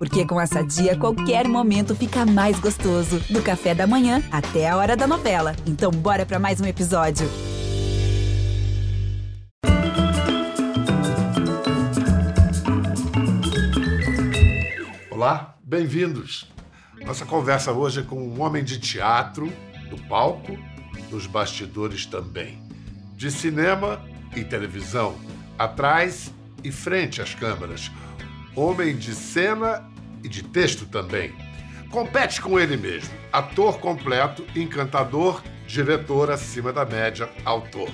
Porque com essa dia, qualquer momento fica mais gostoso. Do café da manhã até a hora da novela. Então, bora para mais um episódio. Olá, bem-vindos. Nossa conversa hoje é com um homem de teatro, do palco, dos bastidores também. De cinema e televisão, atrás e frente às câmeras. Homem de cena e de texto também. Compete com ele mesmo. Ator completo, encantador, diretor acima da média, autor.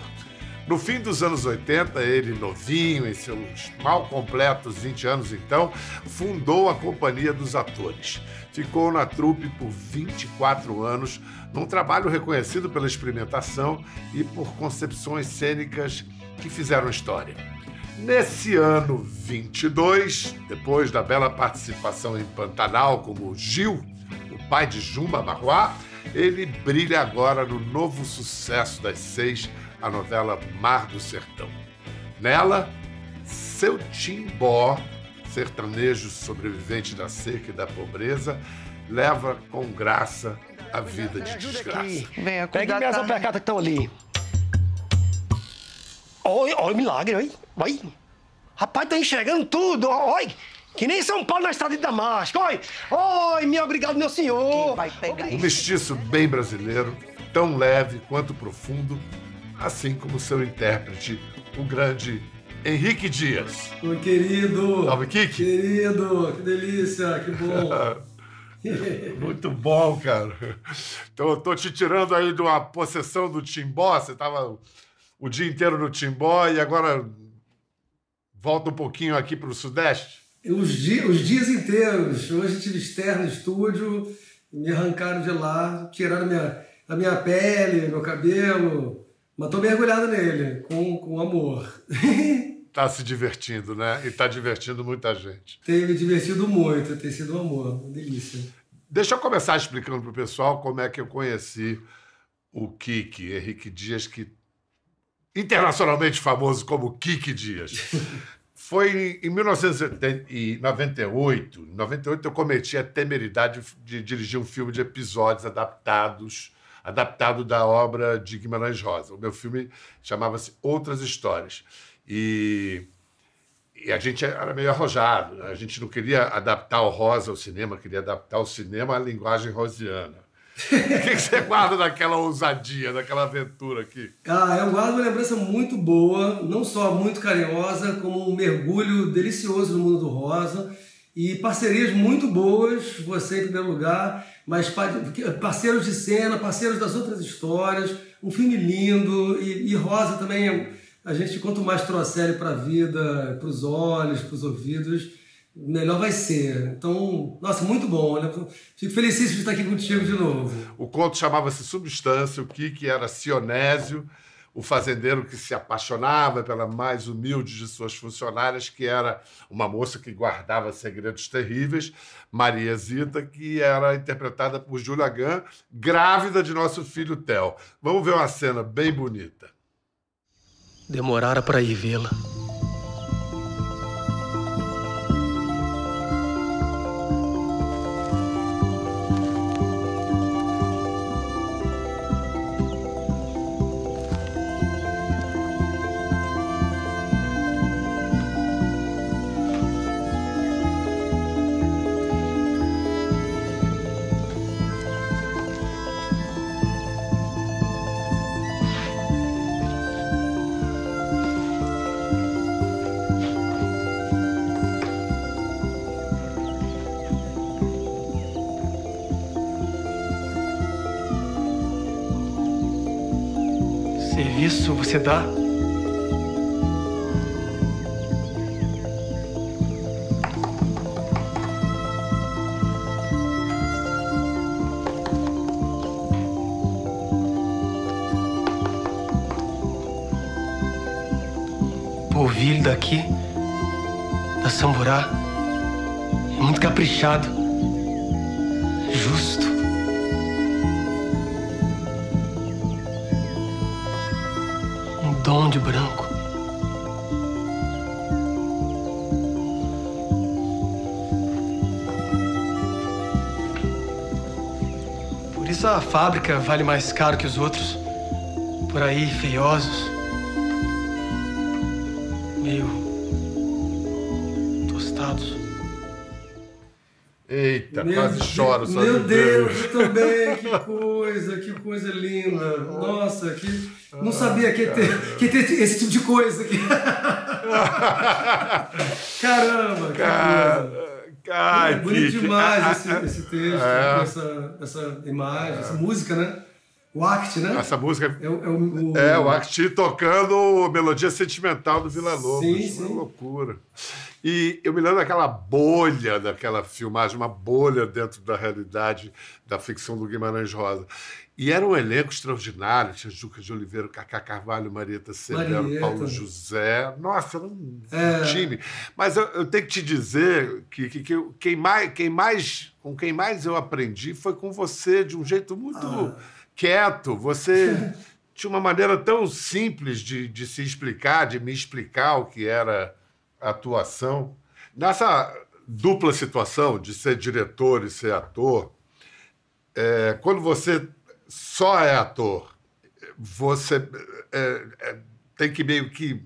No fim dos anos 80, ele, novinho, em seus mal completos 20 anos então, fundou a Companhia dos Atores. Ficou na trupe por 24 anos, num trabalho reconhecido pela experimentação e por concepções cênicas que fizeram história. Nesse ano 22, depois da bela participação em Pantanal como Gil, o pai de Jumba Marruá, ele brilha agora no novo sucesso das seis, a novela Mar do Sertão. Nela, seu Timbó, sertanejo sobrevivente da seca e da pobreza, leva com graça a vida de desgraça. Venha, Pegue minhas alpercatas que estão ali. Oi, oi, milagre, oi. Oi. Rapaz, tá enxergando tudo, oi. Que nem São Paulo na estrada de Damasco. Oi, oi, meu obrigado, meu senhor. Quem vai pegar Um mestiço bem brasileiro, tão leve quanto profundo, assim como seu intérprete, o grande Henrique Dias. Oi, querido. Salve, Kiki. Querido, que delícia, que bom. Muito bom, cara. Então, eu tô te tirando aí de uma possessão do Timbó. Você tava o dia inteiro no Timbó e agora volta um pouquinho aqui para o Sudeste. Os, dias, os dias inteiros. Hoje tive externo no estúdio, me arrancaram de lá, tiraram minha, a minha pele, meu cabelo. Mas tô mergulhado nele, com, com amor. Tá se divertindo, né? E tá divertindo muita gente. Tem me divertido muito, tem sido um amor, uma delícia. Deixa eu começar explicando pro pessoal como é que eu conheci o Kiki, Henrique Dias, que internacionalmente famoso como Kiki Dias. Foi em 1998. Em 98 eu cometi a temeridade de dirigir um filme de episódios adaptados, adaptado da obra de Guimarães Rosa. O meu filme chamava-se Outras Histórias. E, e a gente era meio arrojado. A gente não queria adaptar o Rosa ao cinema, queria adaptar o cinema à linguagem rosiana. O que, que você guarda daquela ousadia, daquela aventura aqui? Ah, eu guardo uma lembrança muito boa, não só muito carinhosa, como um mergulho delicioso no mundo do rosa e parcerias muito boas, você em primeiro lugar, mas parceiros de cena, parceiros das outras histórias, um filme lindo e, e Rosa também. A gente, quanto mais trouxer ele para a vida, para os olhos, para os ouvidos, melhor vai ser. Então, nossa, muito bom. Né? Fico felicíssimo de estar aqui contigo de novo. O conto chamava-se Substância, o Kiki era Sionésio, o fazendeiro que se apaixonava pela mais humilde de suas funcionárias, que era uma moça que guardava segredos terríveis, Maria Zita, que era interpretada por Júlia Gann, grávida de nosso filho Theo. Vamos ver uma cena bem bonita. Demorara para ir vê-la. Serviço você dá? Polvilho daqui, da Samburá, é muito caprichado, branco. Por isso a fábrica vale mais caro que os outros. Por aí, feiosos. Meio. tostados. Eita, meu quase Deus, choro. Só meu Deus, Deus, eu também. que coisa, que coisa linda. Nossa, que sabia que ia ter, que ia ter esse tipo de coisa aqui. Caramba, coisa. Ai, é bonito demais esse, esse texto, É. essa, essa imagem, essa música, né? O act, né? Essa música É, o- é o, o- É, o Acti tocando melodia sentimental do Vila Lobos. Sim, é sim. uma loucura. E eu me lembro daquela bolha daquela filmagem, uma bolha dentro da realidade da ficção do Guimarães Rosa. E era um elenco extraordinário. Tinha Juca de Oliveira, Cacá Carvalho, Marieta Severo, Marieta. Paulo José. Nossa, era um É. time. Mas eu, eu tenho que te dizer que, que, que quem, mais, quem mais, com quem mais eu aprendi foi com você, de um jeito muito Ah. quieto. Você tinha uma maneira tão simples de, de se explicar, de me explicar o que era a atuação. Nessa dupla situação de ser diretor e ser ator, é, quando você só é ator, você é, é, tem que meio que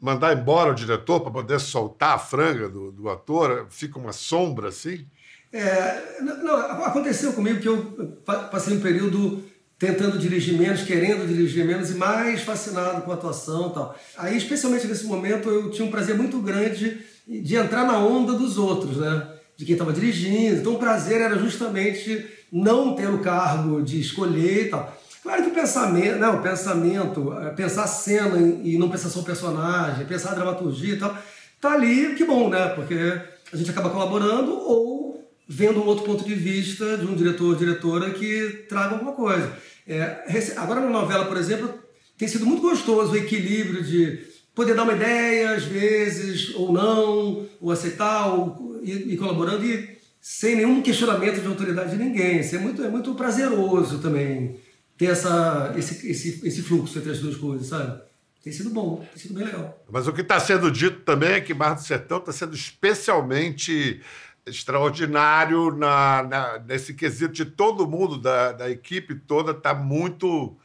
mandar embora o diretor para poder soltar a franga do, do ator? Fica uma sombra assim? É, não, não, aconteceu comigo que eu pa- passei um período tentando dirigir menos, querendo dirigir menos e mais fascinado com a atuação e tal. Aí, especialmente nesse momento, eu tinha um prazer muito grande de entrar na onda dos outros, né? De quem estava dirigindo. Então, o prazer era justamente não ter o cargo de escolher e tal. Claro que o pensamento, né, o pensamento, é, pensar cena e não pensar só o personagem, pensar a dramaturgia e tal, tá ali, que bom, né? Porque a gente acaba colaborando ou vendo um outro ponto de vista de um diretor ou diretora que traga alguma coisa. É, agora na novela, por exemplo, tem sido muito gostoso o equilíbrio de poder dar uma ideia, às vezes, ou não, ou aceitar, ou ir, ir colaborando e sem nenhum questionamento de autoridade de ninguém. Isso é muito, é muito prazeroso também ter essa, esse, esse, esse fluxo entre as duas coisas, sabe? Tem sido bom, tem sido bem legal. Mas o que está sendo dito também é que Mar do Sertão está sendo especialmente extraordinário na, na- nesse quesito de todo mundo, da, da equipe toda, está muito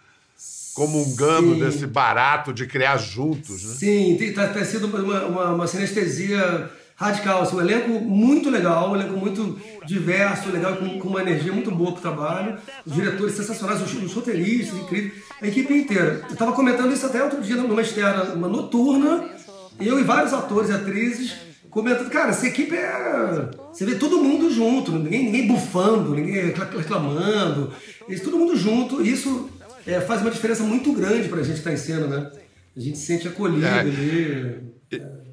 comungando Sim. desse barato de criar juntos. Né? Sim, tem, tá, tá sido uma, uma, uma sinestesia radical. Assim, um elenco muito legal, um elenco muito diverso, legal, com, com uma energia muito boa pro trabalho. Os diretores sensacionais, os, os roteiristas, incríveis, a equipe inteira. Eu estava comentando isso até outro dia numa externa, uma noturna, eu e vários atores e atrizes comentando, cara, essa equipe é. Você vê todo mundo junto, ninguém, ninguém bufando, ninguém recla- reclamando, isso, todo mundo junto. Isso é, faz uma diferença muito grande pra gente que tá em cena, né? A gente se sente acolhido É. ali.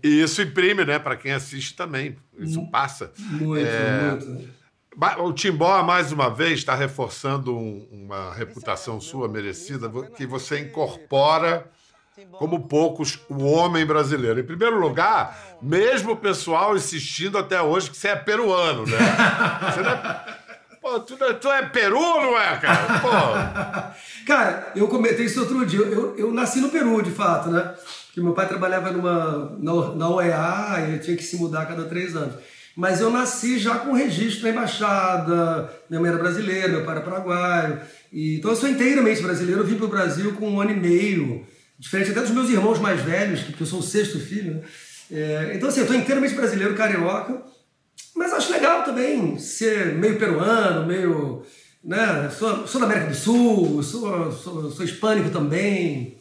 E, isso imprime, né, para quem assiste também. Isso passa. Muito, É, muito. O Timbó, mais uma vez, está reforçando um- uma reputação sua merecida, que você incorpora como poucos o homem brasileiro. Em primeiro lugar, mesmo o pessoal insistindo até hoje que você é peruano, né? Você não é... Pô, tu, tu é peru não é, cara? Pô, Cara, eu comentei isso outro dia. Eu, eu nasci no Peru, de fato, né? Porque meu pai trabalhava numa, na, na OEA e eu tinha que se mudar a cada três anos. Mas eu nasci já com registro na embaixada. Minha mãe era brasileira, meu pai era paraguaio. E, então eu sou inteiramente brasileiro. Eu vim para o Brasil com um ano e meio. Diferente até dos meus irmãos mais velhos, que- porque eu sou o sexto filho. Né? É, então, assim, eu estou inteiramente brasileiro, carioca. Mas acho legal também ser meio peruano, meio. Né? Sou, sou da América do Sul, sou, sou, sou hispânico também.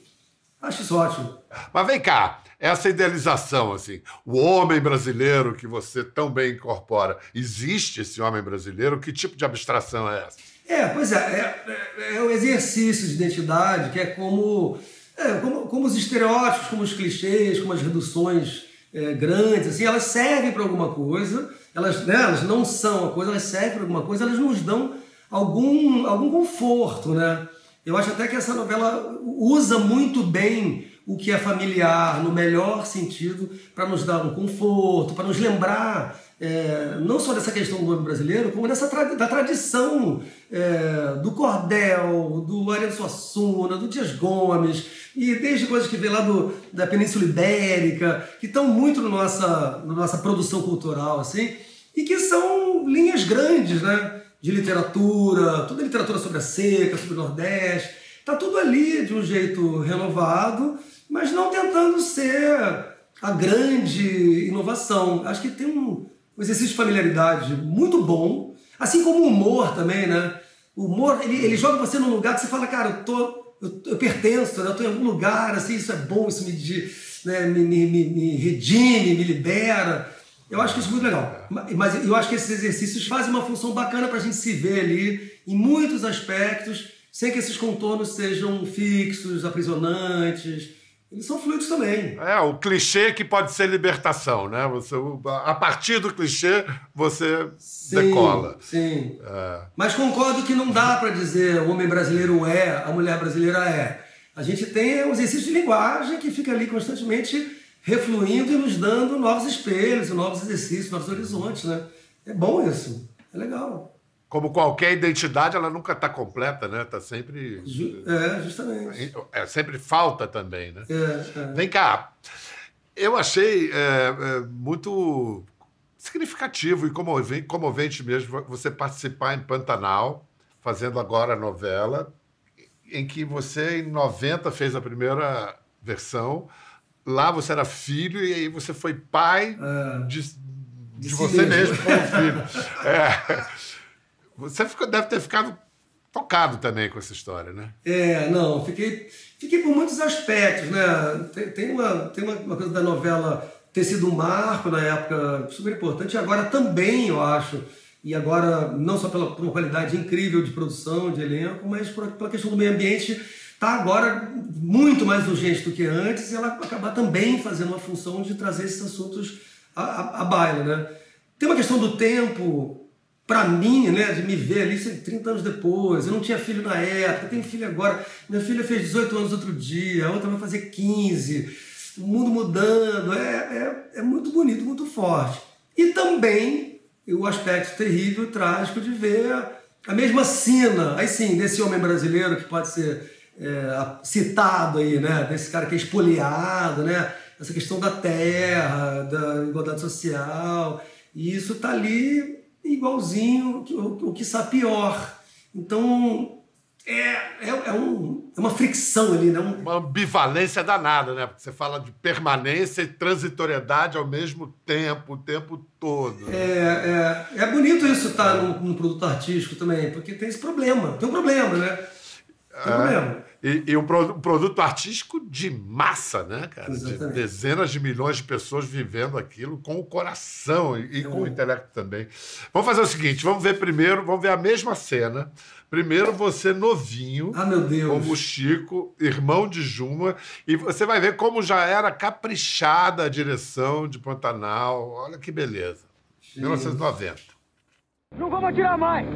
Acho isso ótimo. Mas vem cá, essa idealização, assim, o homem brasileiro que você tão bem incorpora, existe esse homem brasileiro? Que tipo de abstração é essa? É, pois é, é, é, é um exercício de identidade que é como, é, como, como os estereótipos, como os clichês, como as reduções é, grandes, assim, elas servem para alguma coisa, elas, né, elas não são uma coisa, elas servem para alguma coisa, elas nos dão algum, algum conforto, né? Eu acho até que essa novela usa muito bem o que é familiar, no melhor sentido, para nos dar um conforto, para nos lembrar é, não só dessa questão do nome brasileiro, como dessa tra da tradição é, do cordel, do Ariano Suassuna, do Dias Gomes, e desde coisas que vêm lá do, da Península Ibérica, que estão muito na nossa, na nossa produção cultural, assim, e que são linhas grandes, né? de literatura, toda a literatura sobre a seca, sobre o Nordeste. Está tudo ali de um jeito renovado, mas não tentando ser a grande inovação. Acho que tem um, um exercício de familiaridade muito bom, assim como o humor também, né? O humor, ele, ele joga você num lugar que você fala, cara, eu tô eu, eu pertenço, né? eu estou em algum lugar, assim, isso é bom, isso me, né, me, me, me, me redime, me libera. Eu acho que isso é muito legal. Mas eu acho que esses exercícios fazem uma função bacana para a gente se ver ali em muitos aspectos, sem que esses contornos sejam fixos, aprisionantes. Eles são fluidos também. É, o clichê que pode ser libertação, né? Você, a partir do clichê, você sim, decola. Sim. É. Mas concordo que não dá para dizer o homem brasileiro é, a mulher brasileira é. A gente tem um exercício de linguagem que fica ali constantemente refluindo e nos dando novos espelhos, novos exercícios, novos horizontes, né? É bom isso. É legal como qualquer identidade, ela nunca está completa, né? Está sempre. É, justamente. É, sempre falta também, né? É, é. Vem cá. Eu achei é, é, muito significativo e comovente, comovente mesmo você participar em Pantanal, fazendo agora a novela, em que você, em 90, fez a primeira versão. Lá você era filho e aí você foi pai é. de, de, de si você mesmo, mesmo como filho. É. Você ficou, deve ter ficado tocado também com essa história, né? É, não, fiquei, fiquei por muitos aspectos, né? Tem, tem, uma, tem uma, uma, coisa da novela ter sido um marco na época super importante, e agora também, eu acho, e agora não só pela, por uma qualidade incrível de produção, de elenco, mas por, pela questão do meio ambiente, está agora muito mais urgente do que antes, e ela acabar também fazendo uma função de trazer esses assuntos à, à, baila, né? Tem uma questão do tempo, para mim, né, de me ver ali 30 anos depois, eu não tinha filho na época, tenho filho agora, minha filha fez 18 anos outro dia, a outra vai fazer 15, o mundo mudando, é, é, é muito bonito, muito forte. E também o aspecto terrível, trágico de ver a mesma cena, aí sim, desse homem brasileiro que pode ser é, citado aí, né, desse cara que é espoliado, né, essa questão da terra, da igualdade social, e isso tá ali igualzinho, o, o que está pior. Então, é, é, é, um, é uma fricção ali, né? Um... Uma ambivalência danada, né? Porque você fala de permanência e transitoriedade ao mesmo tempo, o tempo todo. Né? É, é, é bonito isso estar no, no, produto artístico também, porque tem esse problema. Tem um problema, né? Tem um é. problema. E, e um, pro, um, produto artístico de massa, né, cara? De dezenas de milhões de pessoas vivendo aquilo com o coração e, e com o intelecto também. Vamos fazer o seguinte: vamos ver primeiro, vamos ver a mesma cena. Primeiro você novinho, ah, meu Deus. como Chico, irmão de Juma, e você vai ver como já era caprichada a direção de Pantanal. Olha que beleza. Gente. 1990. Não vamos atirar mais!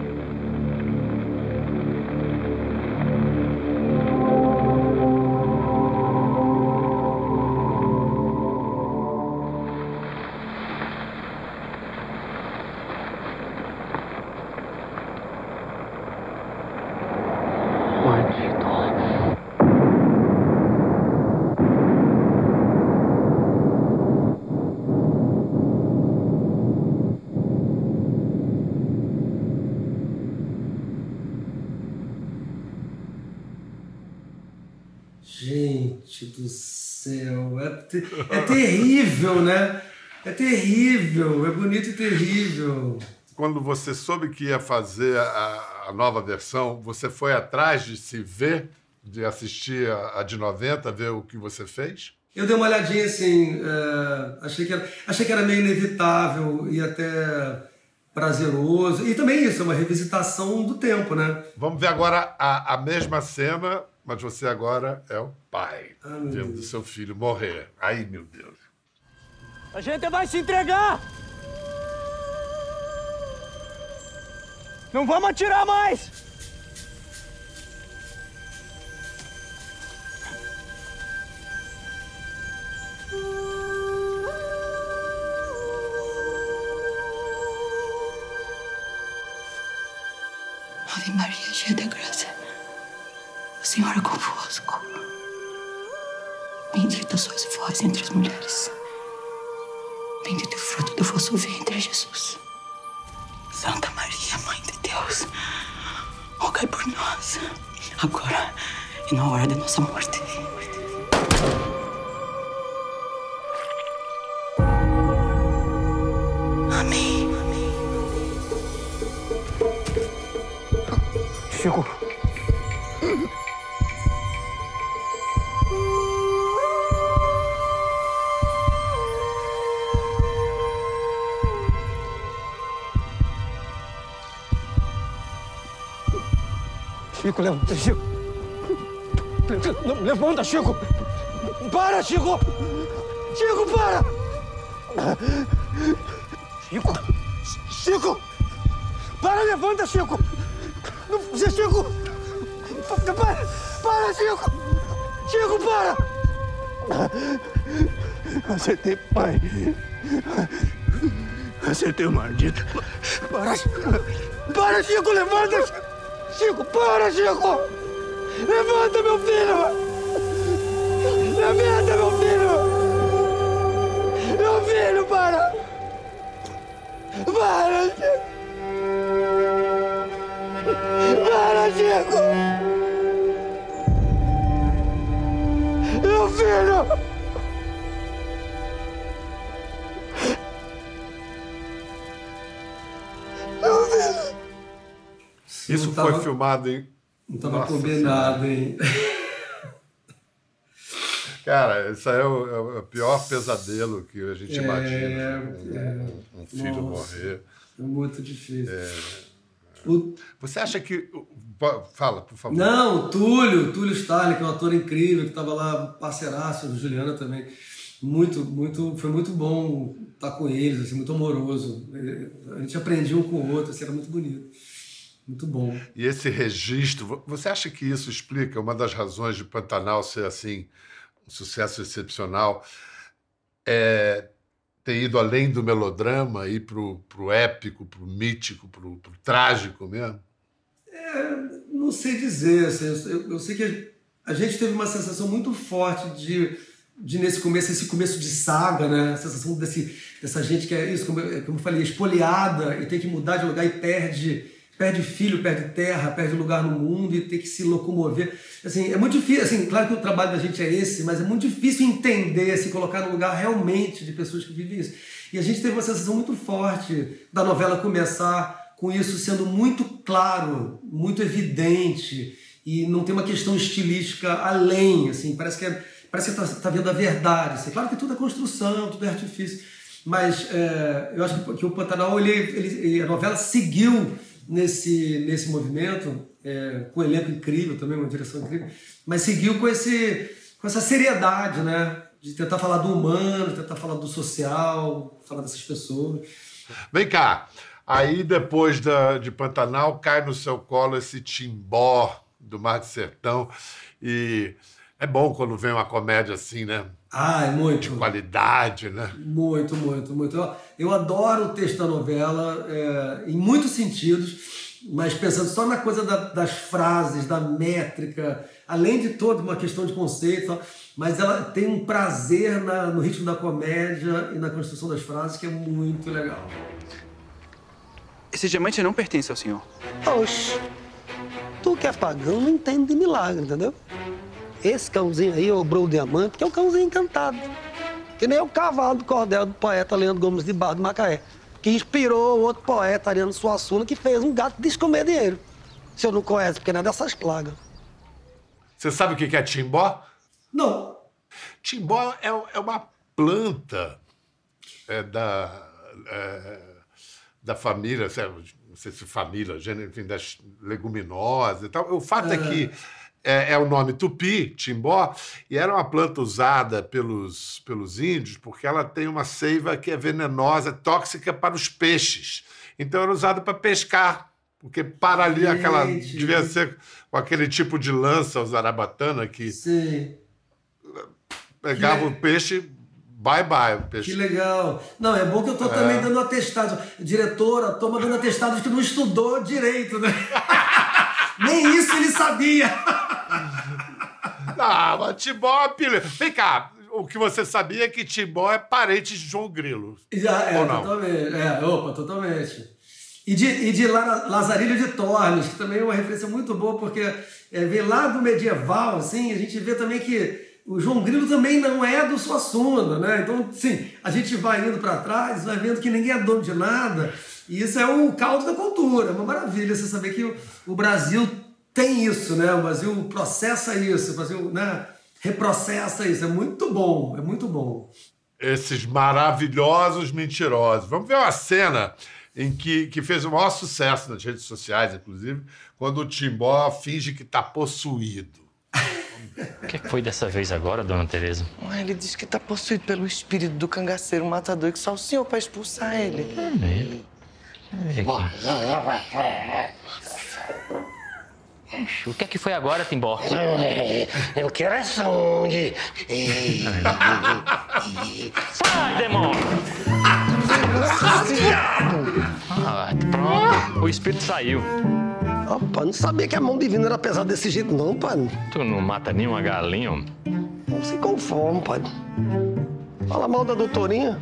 É terrível, né? É terrível, é bonito e terrível. Quando você soube que ia fazer a, a nova versão, você foi atrás de se ver, de assistir a, a, de 90, ver o que você fez? Eu dei uma olhadinha assim, é, achei, que era, achei que era meio inevitável e até prazeroso. E também isso, é uma revisitação do tempo, né? Vamos ver agora a, a mesma cena mas você agora é o pai, ah, vendo seu filho morrer. Ai, meu Deus. A gente vai se entregar! Não vamos atirar mais! Ave Maria, cheia de graça. Senhor é convosco. Bendita sois vós entre as mulheres. Bendito é o fruto do vosso ventre, Jesus. Santa Maria, Mãe de Deus rogai por nós, agora e na hora da nossa morte. Amém. Chico. Chico, levanta, Chico. Levanta, Chico. Para, Chico. Chico, para. Chico. Chico. Para, levanta, Chico. Não, Chico. Para, para, Chico. Chico, para. Acertei, pai. Acertei o maldito. Para, para, Chico, levanta. Chico, para, Chico! Levanta, meu filho! Levanta, meu filho! Isso tava- foi filmado em. Não tava Nossa combinado, hein? Cara, isso aí é o, é o pior pesadelo que a gente É, imagina. é. Um, um filho Nossa. morrer. É muito difícil. O- Você acha que. Fala, por favor. Não, o Túlio, Túlio Starling, que é um ator incrível, que estava lá, parceiraço, Juliana também. Muito, muito, foi muito bom estar com eles, assim, muito amoroso. É, A gente aprendia um com o outro, assim, era muito bonito. Muito bom. E esse registro, vo- você acha que isso explica uma das razões de Pantanal ser assim um sucesso excepcional? É ter ido além do melodrama e pro, pro épico, pro mítico, pro, pro trágico mesmo? Não sei dizer, assim, eu, eu sei que a, a gente teve uma sensação muito forte de, de nesse começo, esse começo de saga, né? A sensação desse, dessa gente que é isso, como eu, como eu falei, espoliada e tem que mudar de lugar e perde, perde filho, perde terra, perde lugar no mundo e tem que se locomover. Assim, é muito difícil, assim, claro que o trabalho da gente é esse, mas é muito difícil entender, se colocar no lugar realmente de pessoas que vivem isso. E a gente teve uma sensação muito forte da novela começar com isso sendo muito claro, muito evidente e não tem uma questão estilística além, assim, parece que é, parece que está tá vendo a verdade. Assim. Claro que tudo é construção, tudo é artifício, mas é, eu acho que, o Pantanal, ele, ele- a novela seguiu nesse, nesse movimento, é, com um elenco incrível também, uma direção incrível, mas seguiu com, esse, com essa seriedade, né? De tentar falar do humano, tentar falar do social, falar dessas pessoas. Vem cá. Aí, depois da, de Pantanal, cai no seu colo esse timbó do Mar de Sertão. E é bom quando vem uma comédia assim, né? Ah, é muito. Qualidade, né? Muito, muito, muito. Eu, eu adoro o texto da novela, é, em muitos sentidos, mas pensando só na coisa da- das frases, da métrica, além de toda uma questão de conceito, mas ela tem um prazer na- no ritmo da comédia e na construção das frases que é muito legal. Esse diamante não pertence ao senhor. Oxe, tu que é pagão não entende de milagre, entendeu? Esse cãozinho aí, o Bro Diamante, que é um cãozinho encantado. Que nem o cavalo do cordel do poeta Leandro Gomes de Barro de Macaé. Que inspirou o outro poeta, Ariano Suassuna, que fez um gato descomer dinheiro. Se eu não conhece, porque não é dessas plagas. Você sabe o que é timbó? Não, Timbó é, é uma planta é, da, é, da família, não sei se família, gênero, enfim, das leguminosas e tal. O fato é que é, é o nome tupi, timbó, e era uma planta usada pelos, pelos índios porque ela tem uma seiva que é venenosa, tóxica para os peixes. Então era usada para pescar. Porque para ali aquela. Devia ser com aquele tipo de lança, os arabatana, que sim. pegava Que o peixe, bye bye. O Que peixe. legal. Não, é bom que eu tô também dando atestado. Diretora, toma dando atestado de que não estudou direito, né? Nem isso ele sabia. Ah, mas Timbó é apelido. Vem cá, o que você sabia é que Timbó é parente de João Grilo. Já, é, Ou não? totalmente. É, opa, totalmente. E de, e de Lazarilho de Tormes, que também é uma referência muito boa, porque é, vem lá do medieval, assim, a gente vê também que o João Grilo também não é do Suassuna, né? Então, sim, a gente vai indo para trás, vai vendo que ninguém é dono de nada, e isso é o caldo da cultura, é uma maravilha você saber que o, o Brasil tem isso, né? O Brasil processa isso, o Brasil né? reprocessa isso, é muito bom, é muito bom. Esses maravilhosos mentirosos. Vamos ver uma cena em que, que fez o maior sucesso nas redes sociais, inclusive, quando o Timbó finge que está possuído. O que foi dessa vez agora, dona Tereza? Ele diz que está possuído pelo espírito do cangaceiro matador que só o senhor para expulsar ele. É mesmo. O que é que foi agora, Timbó? Eu quero é sangue. Sai, demônio! Ah, pronto, o espírito saiu. Opa, não sabia que a mão divina era pesada desse jeito, não, pai. Tu não mata nenhuma galinha, homem? Não se conforme, pai. Fala mal da doutorinha.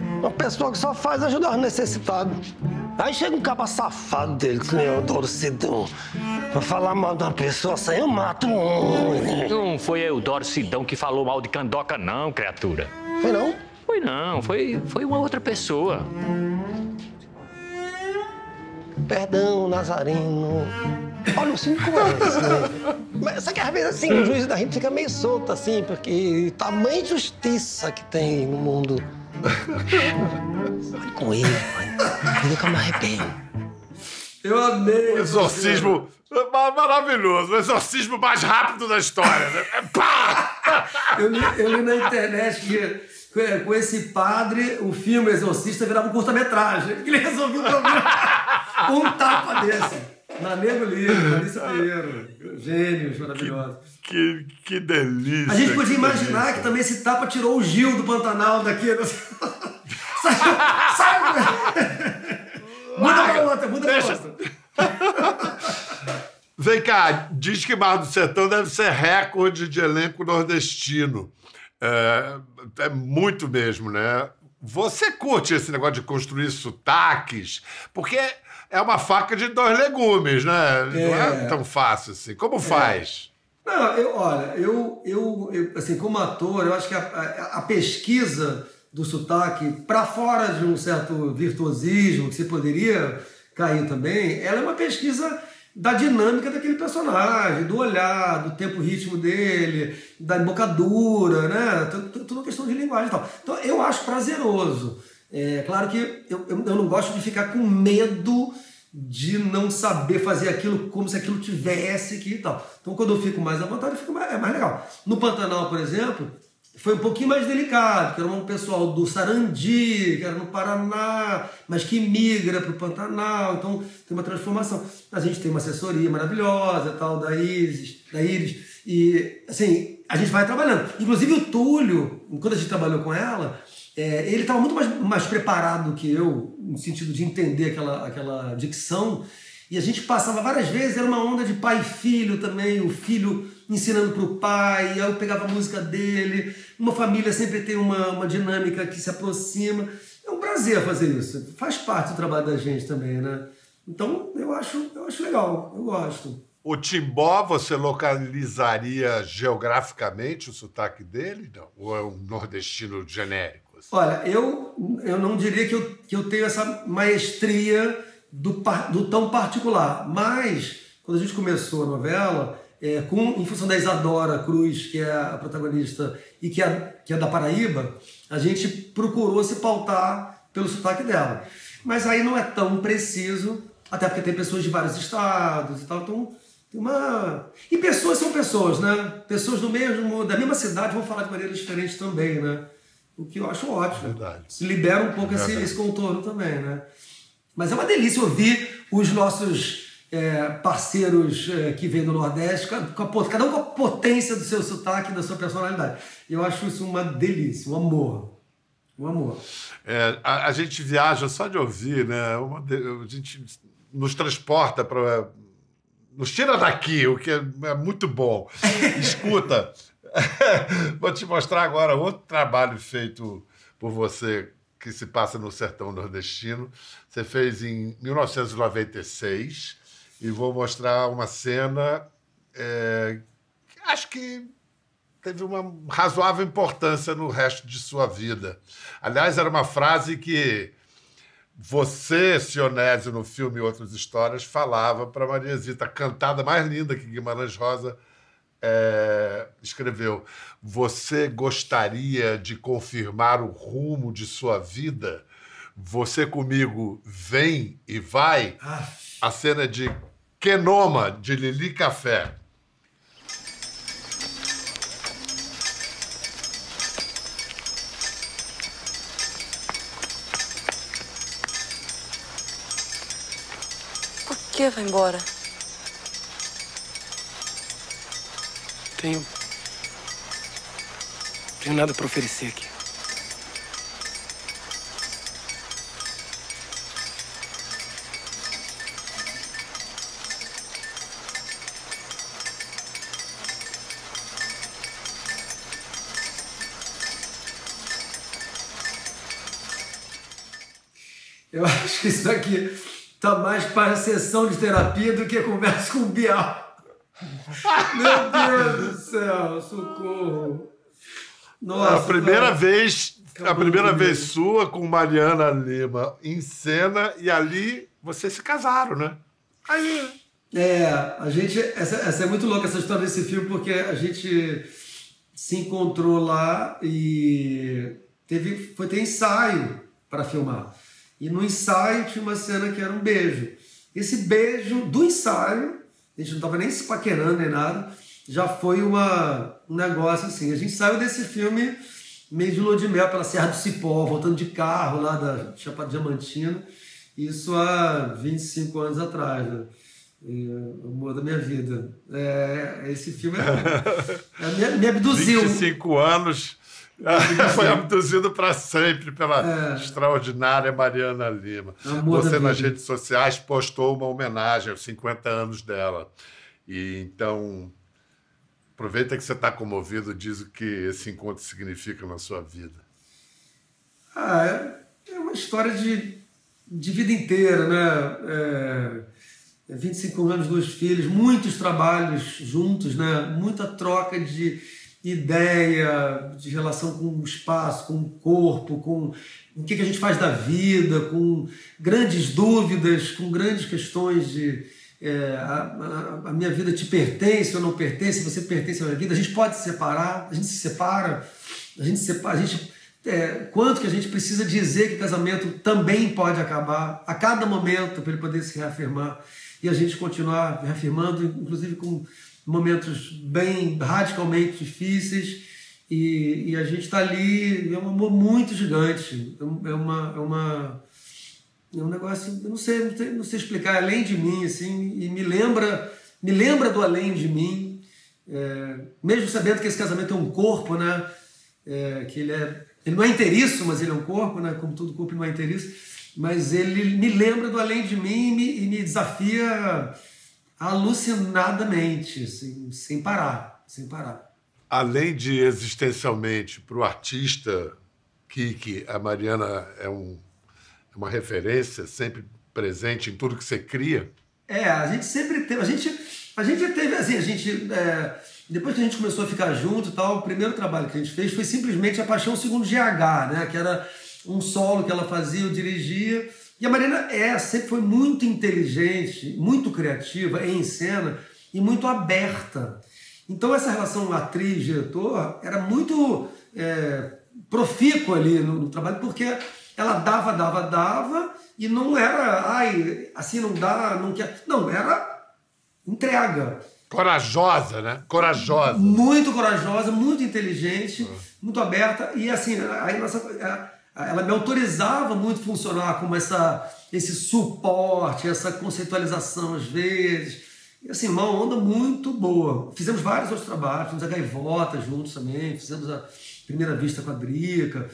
Uma pessoa que só faz ajudar os necessitados. Aí chega um capa safado dele, que nem o Dorcidão. Pra falar mal de uma pessoa assim, eu mato um. Não foi Eudoro Sidão que falou mal de Candoca, não, criatura. Foi não? Foi não, foi, foi uma outra pessoa. Perdão, Nazareno. Olha, o assim conhece, né? Mas só que às vezes assim, o juiz da gente fica meio solto, assim, porque tamanha justiça que tem no mundo. Com ele, que eu me arrependo. Eu amei. O exorcismo maravilhoso. O exorcismo mais rápido da história, né? É pá! Eu li, eu li na internet que com esse padre, o filme Exorcista virava um curta-metragem. Ele resolveu o problema com um tapa desse. Na Nego Livre, Larissa Pereira. Gênios maravilhosos. Que, que delícia. A gente podia que imaginar delícia. que também esse tapa tirou o Gil do Pantanal daqui. sai, sai! Muda pra outra, muda pra Deixa. outra. Vem cá, diz que Mar do Sertão deve ser recorde de elenco nordestino. É, é muito mesmo, né? Você curte esse negócio de construir sotaques? Porque é uma faca de dois legumes, né? Não é É. tão fácil assim. Como faz? Não, eu, olha, eu, eu, eu, assim, como ator, eu acho que a, a- a pesquisa do sotaque, para fora de um certo virtuosismo que você poderia cair também, ela é uma pesquisa da dinâmica daquele personagem, do olhar, do tempo ritmo dele, da embocadura, né? Tu- tu- Tudo uma questão de linguagem e tal. Então, eu acho prazeroso. É claro que eu, eu, não gosto de ficar com medo de não saber fazer aquilo como se aquilo tivesse que e tal. Então, quando eu fico mais à vontade, fico mais, é mais legal. No Pantanal, por exemplo, foi um pouquinho mais delicado, que era um pessoal do Sarandi, que era no Paraná, mas que migra para o Pantanal, então tem uma transformação. A gente tem uma assessoria maravilhosa, tal, da Isis, da Iris, e assim, a gente vai trabalhando. Inclusive o Túlio, quando a gente trabalhou com ela, é, ele estava muito mais, mais preparado do que eu, no sentido de entender aquela, aquela dicção, e a gente passava várias vezes, era uma onda de pai e filho também, o filho ensinando para o pai, aí eu pegava a música dele. Uma família sempre tem uma, uma dinâmica que se aproxima. É um prazer fazer isso. Faz parte do trabalho da gente também, né? Então eu acho, eu acho legal, eu gosto. O Timbó, você localizaria geograficamente o sotaque dele? Não? Ou é um nordestino genérico? Olha, eu, eu não diria que eu, que eu tenho essa maestria do, do tão particular, mas quando a gente começou a novela, é, com, em função da Isadora Cruz, que é a protagonista e que é, que é da Paraíba, a gente procurou se pautar pelo sotaque dela. Mas aí não é tão preciso, até porque tem pessoas de vários estados e tal, então tem uma. E pessoas são pessoas, né? Pessoas do mesmo, da mesma cidade vão falar de maneiras diferentes também, né? O que eu acho ótimo. Verdade. Se libera um pouco esse, esse contorno também, né? Mas é uma delícia ouvir os nossos é, parceiros é, que vêm do Nordeste, com a- cada um com a potência do seu sotaque, da sua personalidade. Eu acho isso uma delícia, um amor. Um amor. É, a, a gente viaja só de ouvir, né? Uma a gente nos transporta para. Nos tira daqui, o que é, é muito bom. Escuta, vou te mostrar agora outro trabalho feito por você que se passa no sertão nordestino. Você fez em 1996 e vou mostrar uma cena é, que acho que teve uma razoável importância no resto de sua vida. Aliás, era uma frase que você, Sionésio, no filme Outras Histórias, falava para Mariazita, cantada mais linda que Guimarães Rosa é, escreveu: Você gostaria de confirmar o rumo de sua vida? Você comigo vem e vai? A cena de Kenoma, de Lili Café. Por que vai embora? Tenho. Tenho nada para oferecer aqui. Eu acho que isso daqui tá mais para sessão de terapia do que conversa com o Bial. Meu Deus do céu, socorro. Nossa, a primeira cara. vez, a Acabou primeira comigo. vez sua com Mariana Lima em cena e ali vocês se casaram, né? Aí, É, a gente. Essa, essa é muito louca essa história desse filme, porque a gente se encontrou lá e teve, foi ter ensaio para filmar. E no ensaio tinha uma cena que era um beijo. Esse beijo do ensaio, a gente não estava nem se paquerando nem nada, já foi uma, um negócio assim. A gente saiu desse filme meio de lua de mel pela Serra do Cipó, voltando de carro lá da Chapada Diamantina. Isso há 25 anos atrás, né? E, o amor da minha vida. É, esse filme é, é, me, me abduziu. 25 anos. Foi abduzido para sempre pela extraordinária Mariana Lima. Amor Você nas redes sociais postou uma homenagem aos 50 anos dela. E então aproveita que você está comovido, diz o que esse encontro significa na sua vida. Ah, é, é uma história de, de vida inteira, né? É, é 25 anos, dois filhos, muitos trabalhos juntos, né? Muita troca de ideia, de relação com o espaço, com o corpo, com o que, a gente faz da vida, com grandes dúvidas, com grandes questões de é, a, a- minha vida te pertence ou não pertence, você pertence à minha vida, a gente pode se separar, a gente se separa, a gente separa, a gente é, quanto que a gente precisa dizer que o casamento também pode acabar a cada momento para ele poder se reafirmar e a gente continuar reafirmando, inclusive com momentos bem radicalmente difíceis e, e a gente está ali, é um amor muito gigante, é é uma, é uma é um negócio, eu não sei, não sei, não sei explicar, é além de mim, assim, e me lembra, me lembra do além de mim, é, mesmo sabendo que esse casamento é um corpo, né? É, que ele é, ele não é inteiriço, mas ele é um corpo, né? Como todo corpo não é inteiriço, mas ele me lembra do além de mim e me, e me desafia alucinadamente, assim, sem parar, sem parar. Além de existencialmente para o artista, Kiki, a Mariana é um, é uma referência sempre presente em tudo que você cria. É, a gente sempre teve. A gente, a gente teve, assim, a gente. é, depois que a gente começou a ficar junto tal, o primeiro trabalho que a gente fez foi simplesmente a Paixão Segundo GH, né? Que era um solo que ela fazia, eu dirigia. E a Marina é, sempre foi muito inteligente, muito criativa em cena e muito aberta. Então essa relação atriz-diretor era muito é, profícua ali no, no trabalho, porque ela dava, dava, dava, e não era, ai, assim não dá, não quer. Não, era entrega. Corajosa, né? Corajosa. Muito corajosa, muito inteligente, muito aberta. E assim, aí nossa, ela me autorizava muito funcionar como essa, esse suporte, essa conceitualização às vezes. E assim, uma onda muito boa. Fizemos vários outros trabalhos, fizemos a Gaivota juntos também, fizemos a Primeira Vista com a Drica.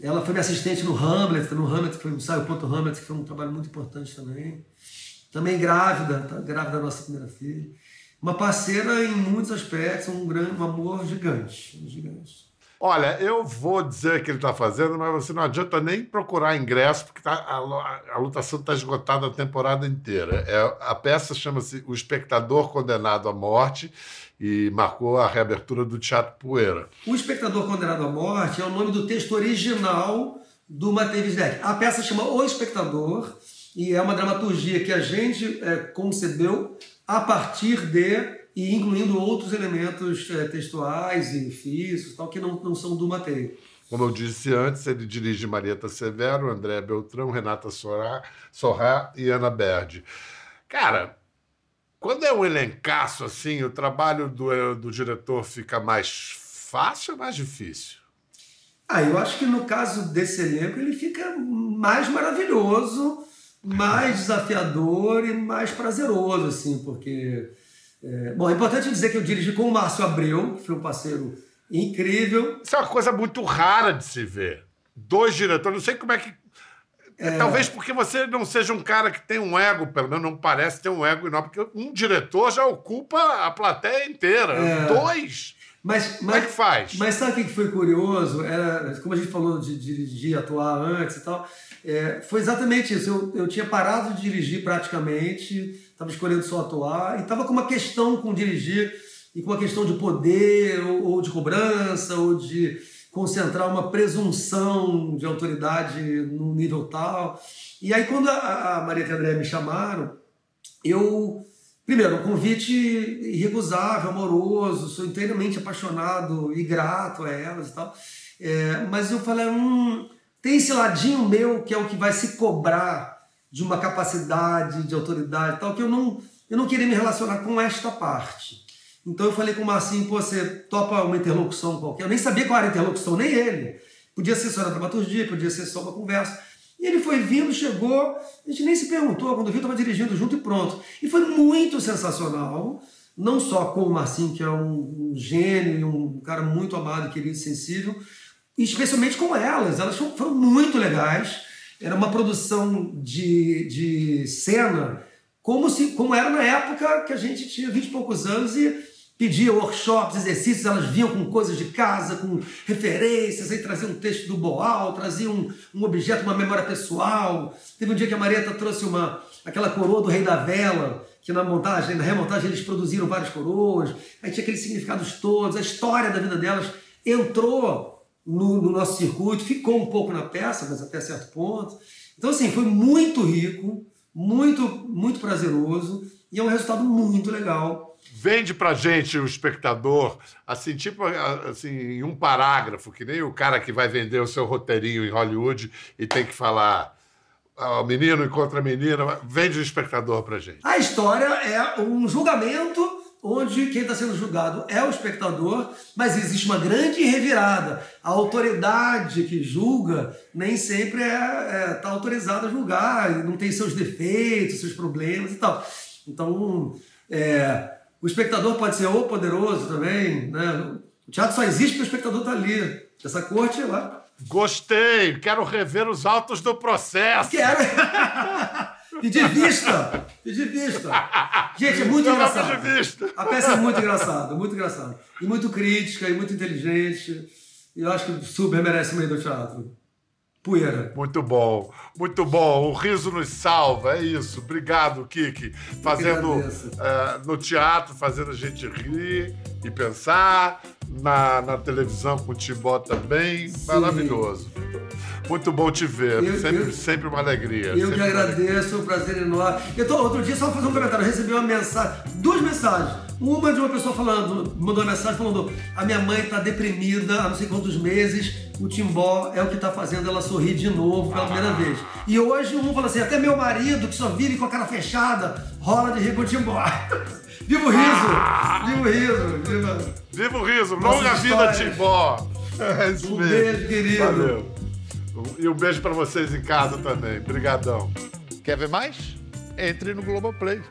Ela foi minha assistente no Hamlet, no Hamlet, foi ensaio ponto Hamlet, que foi um trabalho muito importante também. Também grávida, tá? grávida da nossa primeira filha. Uma parceira em muitos aspectos, um grande um amor gigante. gigante. Olha, eu vou dizer que ele está fazendo, mas você não adianta nem procurar ingresso, porque tá, a, a, lotação está esgotada a temporada inteira. É, a peça chama-se O Espectador Condenado à Morte e marcou a reabertura do Teatro Poeira. O Espectador Condenado à Morte é o nome do texto original do Matheus Deck. A peça chama O Espectador e é uma dramaturgia que a gente é, concebeu a partir de e incluindo outros elementos é, textuais e físicos tal que não, não são do Matei. Como eu disse antes, ele dirige Marieta Severo, André Beltrão, Renata Sorá, Sorrá e Ana Berdi. Cara, quando é um elencaço assim, o trabalho do, do diretor fica mais fácil ou mais difícil? Ah, eu acho que no caso desse elenco ele fica mais maravilhoso, mais desafiador e mais prazeroso, assim, porque é, bom, é importante dizer que eu dirigi com o Márcio Abreu, que foi um parceiro incrível. Isso é uma coisa muito rara de se ver. Dois diretores, não sei como é que. É... Talvez porque você não seja um cara que tem um ego, pelo menos não parece ter um ego enorme, porque um diretor já ocupa a plateia inteira. É... Dois. Mas, mas, como é que faz? Mas sabe o que foi curioso? Era, como a gente falou de dirigir, atuar antes e tal, é, foi exatamente isso. Eu, eu tinha parado de dirigir praticamente, estava escolhendo só atuar, e estava com uma questão com dirigir, e com uma questão de poder, ou, ou de cobrança, ou de concentrar uma presunção de autoridade num nível tal. E aí, quando a, a Maria e a André me chamaram, eu. Primeiro, um convite irrecusável, amoroso, sou inteiramente apaixonado e grato a elas e tal. É, mas eu falei, hum, tem esse ladinho meu que é o que vai se cobrar de uma capacidade, de autoridade e tal, que eu não, eu não queria me relacionar com esta parte. Então eu falei com o Marcinho, pô, você topa uma interlocução qualquer? Eu nem sabia qual era a interlocução, nem ele. Podia ser só na dramaturgia, podia ser só uma conversa. E ele foi vindo, chegou, a gente nem se perguntou, quando viu, estava dirigindo junto e pronto. E foi muito sensacional, não só com o Marcinho, que é um, um gênio, um cara muito amado, querido, sensível, especialmente com elas. Elas foram muito legais. Era uma produção de, de cena como, se, como era na época que a gente tinha 20 e poucos anos e pedia workshops, exercícios, elas vinham com coisas de casa, com referências, aí traziam um texto do Boal, traziam um, um objeto, uma memória pessoal. Teve um dia que a Marieta trouxe uma, aquela coroa do Rei da Vela, que na montagem, na remontagem eles produziram várias coroas, aí tinha aqueles significados todos, a história da vida delas entrou no, no, nosso circuito, ficou um pouco na peça, mas até certo ponto. Então, assim, foi muito rico, muito, muito prazeroso e é um resultado muito legal. Vende pra gente, o espectador, assim, tipo, assim, em um parágrafo, que nem o cara que vai vender o seu roteirinho em Hollywood e tem que falar o menino encontra a menina, vende o espectador pra gente. A história é um julgamento onde quem está sendo julgado é o espectador, mas existe uma grande revirada. A autoridade que julga nem sempre está é, é, tá autorizada a julgar, não tem seus defeitos, seus problemas e tal. Então, é, o espectador pode ser ou poderoso também, né? O teatro só existe porque o espectador está ali. Essa corte é lá. Gostei, quero rever os autos do processo. Quero. Pedir vista! Pedir vista! Gente, é muito engraçado. A peça é muito engraçada, muito engraçada. E muito crítica, e muito inteligente. E eu acho que super merece meio do teatro. Poeira. Muito bom, muito bom. O riso nos salva, é isso. Obrigado, Kiki. Fazendo uh, no teatro, fazendo a gente rir e pensar. Na, na televisão com o Tibó também. Sim. Maravilhoso. Muito bom te ver. Eu, sempre, eu, sempre uma alegria. Eu que agradeço, o prazer enorme. Eu tô, outro dia, só fazer um comentário, eu recebi uma mensagem, duas mensagens. Uma de uma pessoa falando, mandou uma mensagem falando: a minha mãe tá deprimida há não sei quantos meses, o Timbó é o que tá fazendo ela sorrir de novo pela primeira vez. E hoje um falou assim: até meu marido, que só vive com a cara fechada, rola de rir com o Timbó. Viva o riso! Ah! Viva o riso! Viva, Viva o riso! Longa vida, Timbó! É isso um mesmo. beijo, querido. Valeu. E um beijo para vocês em casa também. Obrigadão. Quer ver mais? Entre no Globoplay.